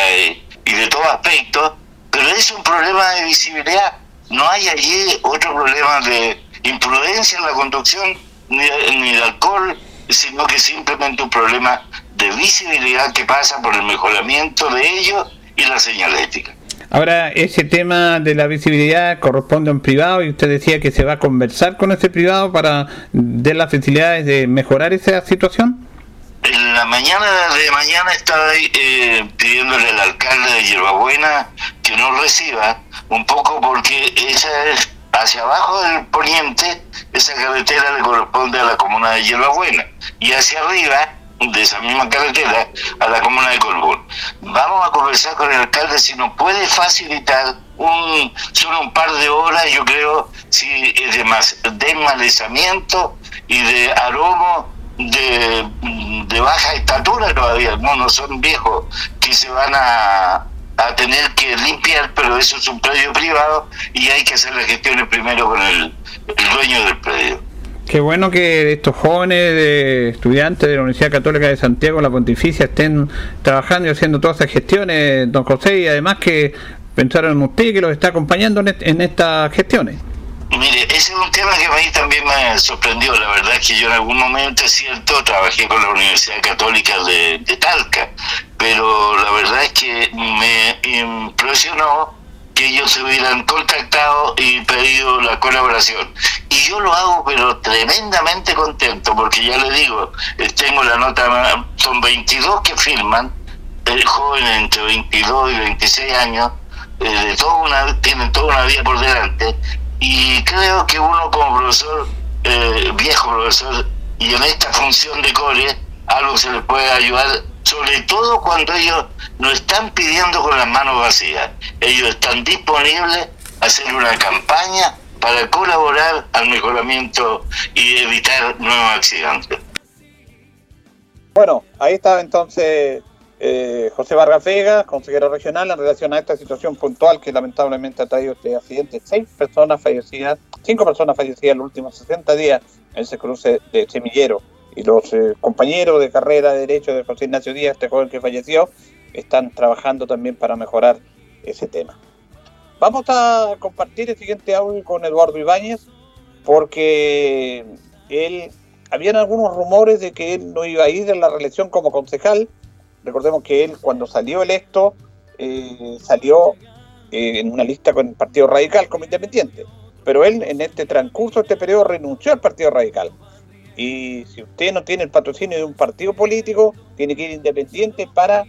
y de todo aspecto, pero es un problema de visibilidad. No hay allí otro problema de imprudencia en la conducción ni, ni de alcohol, sino que simplemente un problema de visibilidad que pasa por el mejoramiento de ellos y la señalética. Ahora, ese tema de la visibilidad corresponde a un privado y usted decía que se va a conversar con ese privado para dar las facilidades de mejorar esa situación. En la mañana de mañana estaba eh, pidiéndole al alcalde de Hierbabuena que no reciba, un poco porque esa es hacia abajo del poniente, esa carretera le corresponde a la comuna de Hierbabuena y hacia arriba de esa misma carretera a la comuna de Colbún. Vamos a conversar con el alcalde si nos puede facilitar un solo un par de horas, yo creo, si de más desmalezamiento y de aroma de, de baja estatura todavía, no, no son viejos que se van a, a tener que limpiar, pero eso es un predio privado y hay que hacer las gestiones primero con el, el dueño del predio. Qué bueno que estos jóvenes de estudiantes de la Universidad Católica de Santiago, la Pontificia, estén trabajando y haciendo todas esas gestiones, don José, y además que pensaron en usted que los está acompañando en, estas gestiones. Mire, ese es un tema que a mí también me sorprendió. La verdad es que yo en algún momento, es cierto, trabajé con la Universidad Católica de, de Talca, pero la verdad es que me impresionó que ellos se hubieran contactado y pedido la colaboración. Y yo lo hago, pero tremendamente contento, porque ya le digo, eh, tengo la nota, son 22 que firman, eh, jóvenes entre 22 y 26 años, eh, de toda una, tienen toda una vida por delante, y creo que uno como profesor, eh, viejo profesor, y en esta función de core, algo se les puede ayudar, sobre todo cuando ellos no están pidiendo con las manos vacías, ellos están disponibles a hacer una campaña para colaborar al mejoramiento y evitar nuevos accidentes. Bueno, ahí está entonces eh, José Vargas Vega, consejero regional, en relación a esta situación puntual que lamentablemente ha traído este accidente. Seis personas fallecidas, cinco personas fallecidas en los últimos 60 días en ese cruce de Semillero. Y los eh, compañeros de carrera de Derecho de José Ignacio Díaz, este joven que falleció, están trabajando también para mejorar ese tema. Vamos a compartir el siguiente audio con Eduardo Ibáñez, porque él, habían algunos rumores de que él no iba a ir a la reelección como concejal. Recordemos que él, cuando salió electo, eh, salió eh, en una lista con el Partido Radical como independiente. Pero él, en este transcurso este periodo, renunció al Partido Radical. Y si usted no tiene el patrocinio de un partido político, tiene que ir independiente para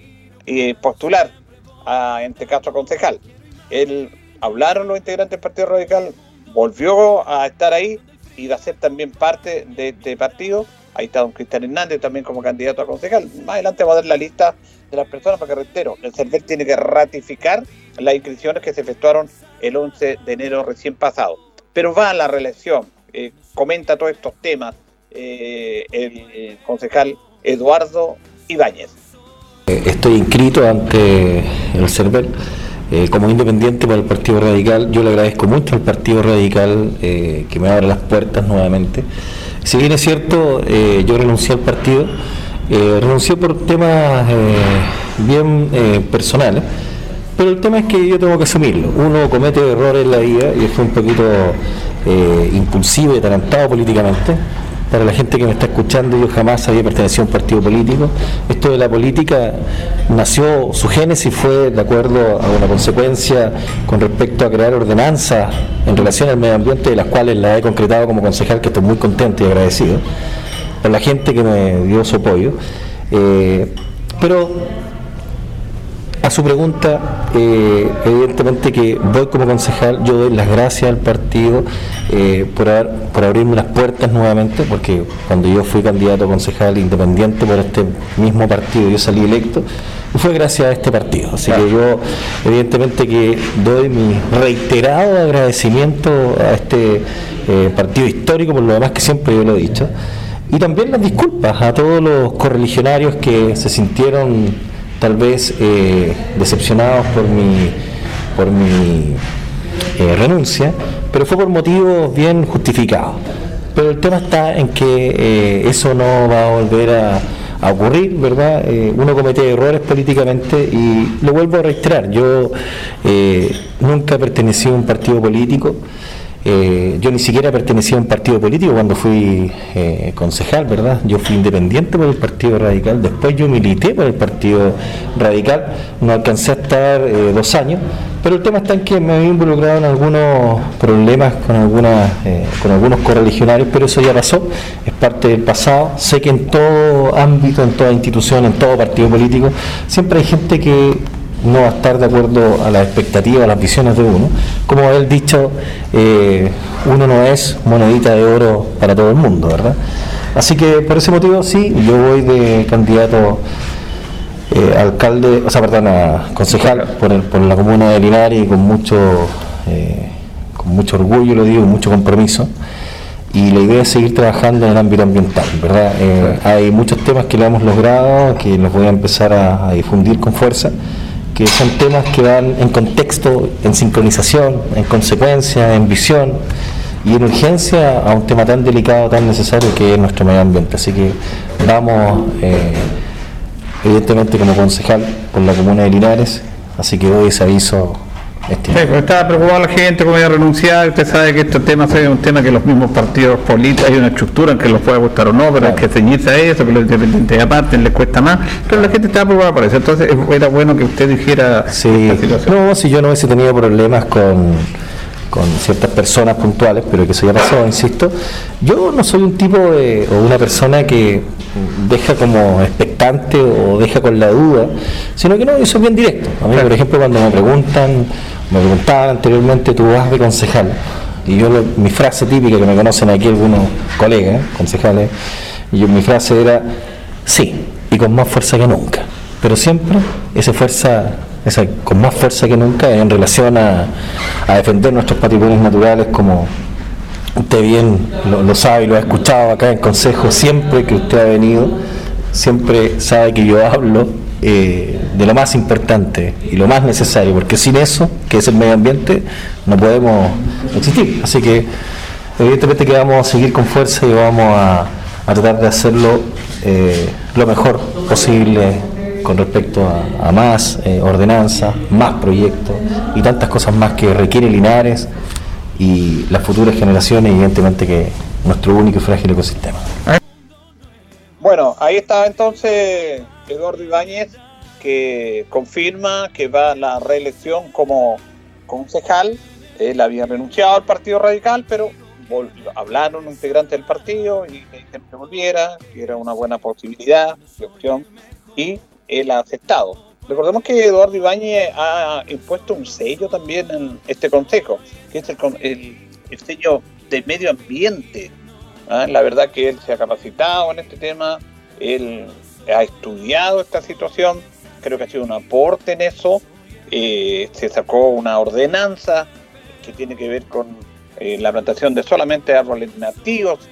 eh, postular a, en este caso, a concejal. Él hablaron los integrantes del Partido Radical, volvió a estar ahí y va a ser también parte de este partido. Ahí está don Cristian Hernández también como candidato a concejal. Más adelante va a dar la lista de las personas para que reitero. El CERVEL tiene que ratificar las inscripciones que se efectuaron el 11 de enero recién pasado. Pero va a la reelección, eh, comenta todos estos temas eh, el concejal Eduardo Ibáñez. Estoy inscrito ante el CERVEL eh, como independiente para el Partido Radical. Yo le agradezco mucho al Partido Radical eh, que me abra las puertas nuevamente. Si bien es cierto, eh, yo renuncié al partido, renuncié por temas bien personales, pero el tema es que yo tengo que asumirlo. Uno comete errores en la vida y fue un poquito impulsivo y atarantado políticamente para la gente que me está escuchando, yo jamás había pertenecido a un partido político. Esto de la política nació, su génesis fue de acuerdo a una consecuencia con respecto a crear ordenanzas en relación al medio ambiente, de las cuales la he concretado como concejal, que estoy muy contento y agradecido por la gente que me dio su apoyo. Eh, pero a su pregunta, eh, evidentemente que voy como concejal, yo doy las gracias al partido eh, por, por abrirme las puertas nuevamente, porque cuando yo fui candidato a concejal independiente por este mismo partido, yo salí electo, y fue gracias a este partido. Así que yo, evidentemente que doy mi reiterado agradecimiento a este eh, partido histórico, por lo demás que siempre yo lo he dicho, y también las disculpas a todos los correligionarios que se sintieron tal vez eh, decepcionados por mi, por mi eh, renuncia, pero fue por motivos bien justificados. Pero el tema está en que eh, eso no va a volver a, ocurrir, ¿verdad? uno comete errores políticamente y lo vuelvo a reiterar, yo nunca he pertenecido a un partido político, eh, yo ni siquiera pertenecía a un partido político cuando fui eh, concejal, ¿verdad? Yo fui independiente por el Partido Radical, después yo milité por el Partido Radical, no alcancé a estar eh, dos años, pero el tema está en que me había involucrado en algunos problemas con, algunas, con algunos correligionarios, pero eso ya pasó, es parte del pasado. Sé que en todo ámbito, en toda institución, en todo partido político, siempre hay gente que no va a estar de acuerdo a las expectativas, a las visiones de uno. Como él dicho, eh, uno no es monedita de oro para todo el mundo, ¿verdad? Así que por ese motivo sí, yo voy de candidato eh, alcalde, o sea, perdón, a concejal por, por la comuna de Linares con mucho, eh, con mucho orgullo, lo digo, mucho compromiso. Y la idea es seguir trabajando en el ámbito ambiental, ¿verdad? Hay muchos temas que lo hemos logrado, que los voy a empezar a difundir con fuerza que son temas que van en contexto, en sincronización, en consecuencia, en visión y en urgencia a un tema tan delicado, tan necesario que es nuestro medio ambiente. Así que vamos, eh, evidentemente como concejal por la comuna de Linares, así que doy ese aviso Sí, pues estaba preocupada la gente cómo iba a renunciar. Usted sabe que estos temas es un tema que los mismos partidos políticos hay una estructura en que los puede gustar o no, pero hay que ceñirse a eso, que los independientes aparte les cuesta más. Pero la gente estaba preocupada por eso. Entonces era bueno que usted dijera Sí, no, si yo no hubiese tenido problemas con, con ciertas personas puntuales, pero que eso ya pasó, insisto, yo no soy un tipo de, o una persona que deja como expectante o deja con la duda, sino que no, yo soy bien directo. A mí, por ejemplo, cuando me preguntan, me preguntaban anteriormente, tú vas de concejal, y yo mi frase típica que me conocen aquí algunos colegas, concejales, y yo, mi frase era, sí, y con más fuerza que nunca, pero siempre esa fuerza, esa, con más fuerza que nunca en relación a, a defender nuestros patrimonios naturales como usted bien lo, lo sabe y lo ha escuchado acá en Consejo, siempre que usted ha venido, siempre sabe que yo hablo eh, de lo más importante y lo más necesario, porque sin eso, que es el medio ambiente, no podemos existir. Así que evidentemente que vamos a seguir con fuerza y vamos a, a tratar de hacerlo eh, lo mejor posible con respecto a, más eh, ordenanzas, más proyectos y tantas cosas más que requiere Linares y las futuras generaciones, evidentemente que nuestro único y frágil ecosistema. Bueno, ahí está entonces Eduardo Ibáñez, que confirma que va a la reelección como concejal. Él había renunciado al Partido Radical, pero hablaron integrantes del partido y le dijeron que volviera, que era una buena posibilidad de opción, y él ha aceptado. Recordemos que Eduardo Ibáñez ha impuesto un sello también en este consejo, que es el, el- el sello de medio ambiente. ¿ah? La verdad que él se ha capacitado en este tema, él ha estudiado esta situación, creo que ha sido un aporte en eso. Eh, se sacó una ordenanza que tiene que ver con eh, la plantación de solamente árboles nativos,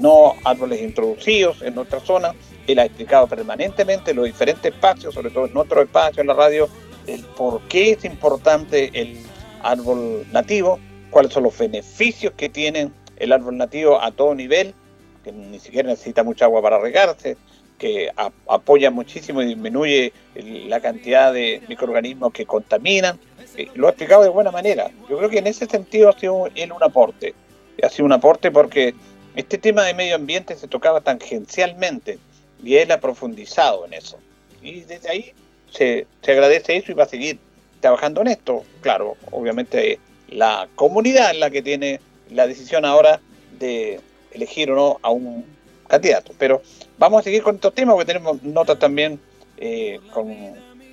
no árboles introducidos en nuestra zona. Él ha explicado permanentemente en los diferentes espacios, sobre todo en nuestro espacio en la radio, el por qué es importante el árbol nativo, cuáles son los beneficios que tiene el árbol nativo a todo nivel, que ni siquiera necesita mucha agua para regarse, que apoya muchísimo y disminuye el- la cantidad de microorganismos que contaminan. Eh, lo ha explicado de buena manera. Yo creo que en ese sentido ha sido él un aporte. Ha sido un aporte porque este tema de medio ambiente se tocaba tangencialmente y él ha profundizado en eso. Y desde ahí se, se agradece eso y va a seguir trabajando en esto. Claro, obviamente la comunidad es la que tiene la decisión ahora de elegir o no a un candidato. Pero vamos a seguir con estos temas porque tenemos notas también eh, con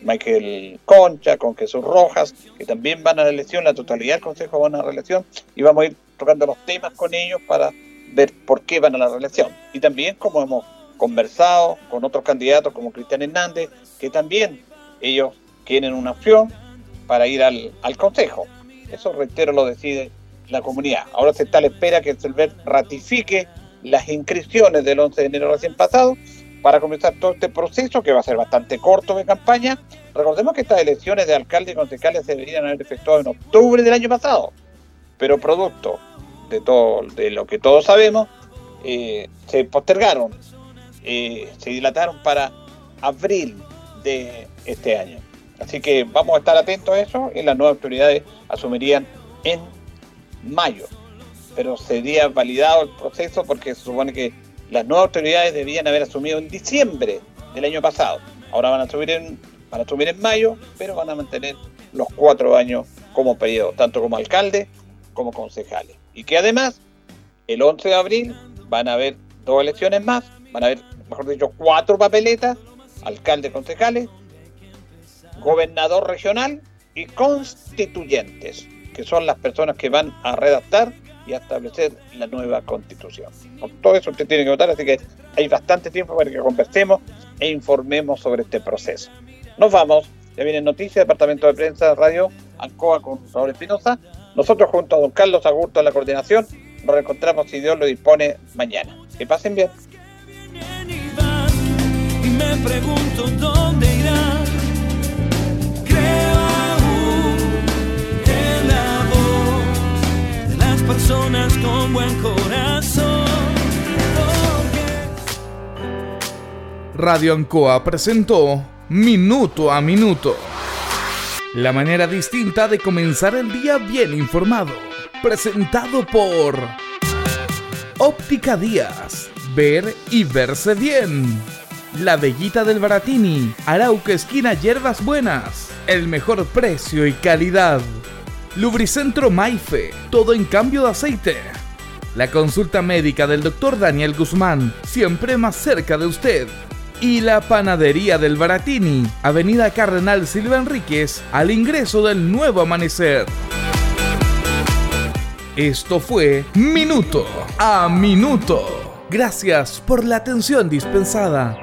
Michael Concha, con Jesús Rojas, que también van a la elección, la totalidad del Consejo van a la reelección, y vamos a ir tocando los temas con ellos para ver por qué van a la reelección. Y también como hemos conversado con otros candidatos como Cristian Hernández, que también ellos tienen una opción para ir al, al Consejo. Eso, reitero, lo decide la comunidad. Ahora se está a la espera que el CELVER ratifique las inscripciones del 11 de enero recién pasado para comenzar todo este proceso que va a ser bastante corto de campaña. Recordemos que estas elecciones de alcalde y concejales se deberían haber efectuado en octubre del año pasado, pero producto de todo de lo que todos sabemos, eh, se postergaron, eh, se dilataron para abril de este año. Así que vamos a estar atentos a eso y las nuevas autoridades asumirían en mayo. Pero sería validado el proceso porque se supone que las nuevas autoridades debían haber asumido en diciembre del año pasado. Ahora van a subir en, van a asumir en mayo, pero van a mantener los cuatro años como periodo, tanto como alcalde como concejales. Y que además, el 11 de abril van a haber dos elecciones más, van a haber, mejor dicho, cuatro papeletas, alcalde, concejales, gobernador regional y constituyentes, que son las personas que van a redactar y a establecer la nueva constitución. Por todo eso usted tiene que votar, así que hay bastante tiempo para que conversemos e informemos sobre este proceso. Nos vamos, ya vienen noticias, Departamento de Prensa, Radio, Ancoa con Raúl Espinosa. Nosotros junto a don Carlos Agurto en la coordinación, nos reencontramos si Dios lo dispone mañana. Que pasen bien. Personas con buen corazón. Radio Ancoa presentó Minuto a Minuto. La manera distinta de comenzar el día bien informado. Presentado por Óptica Díaz. Ver y verse bien. La Bellita del Baratini. Arauca Esquina Hierbas Buenas. El mejor precio y calidad. Lubricentro Maife. Todo en cambio de aceite. La consulta médica del Dr. Daniel Guzmán. Siempre más cerca de usted y la Panadería del Baratini, Avenida Cardenal Silva Enríquez, al ingreso del nuevo amanecer. Esto fue Minuto a Minuto. Gracias por la atención dispensada.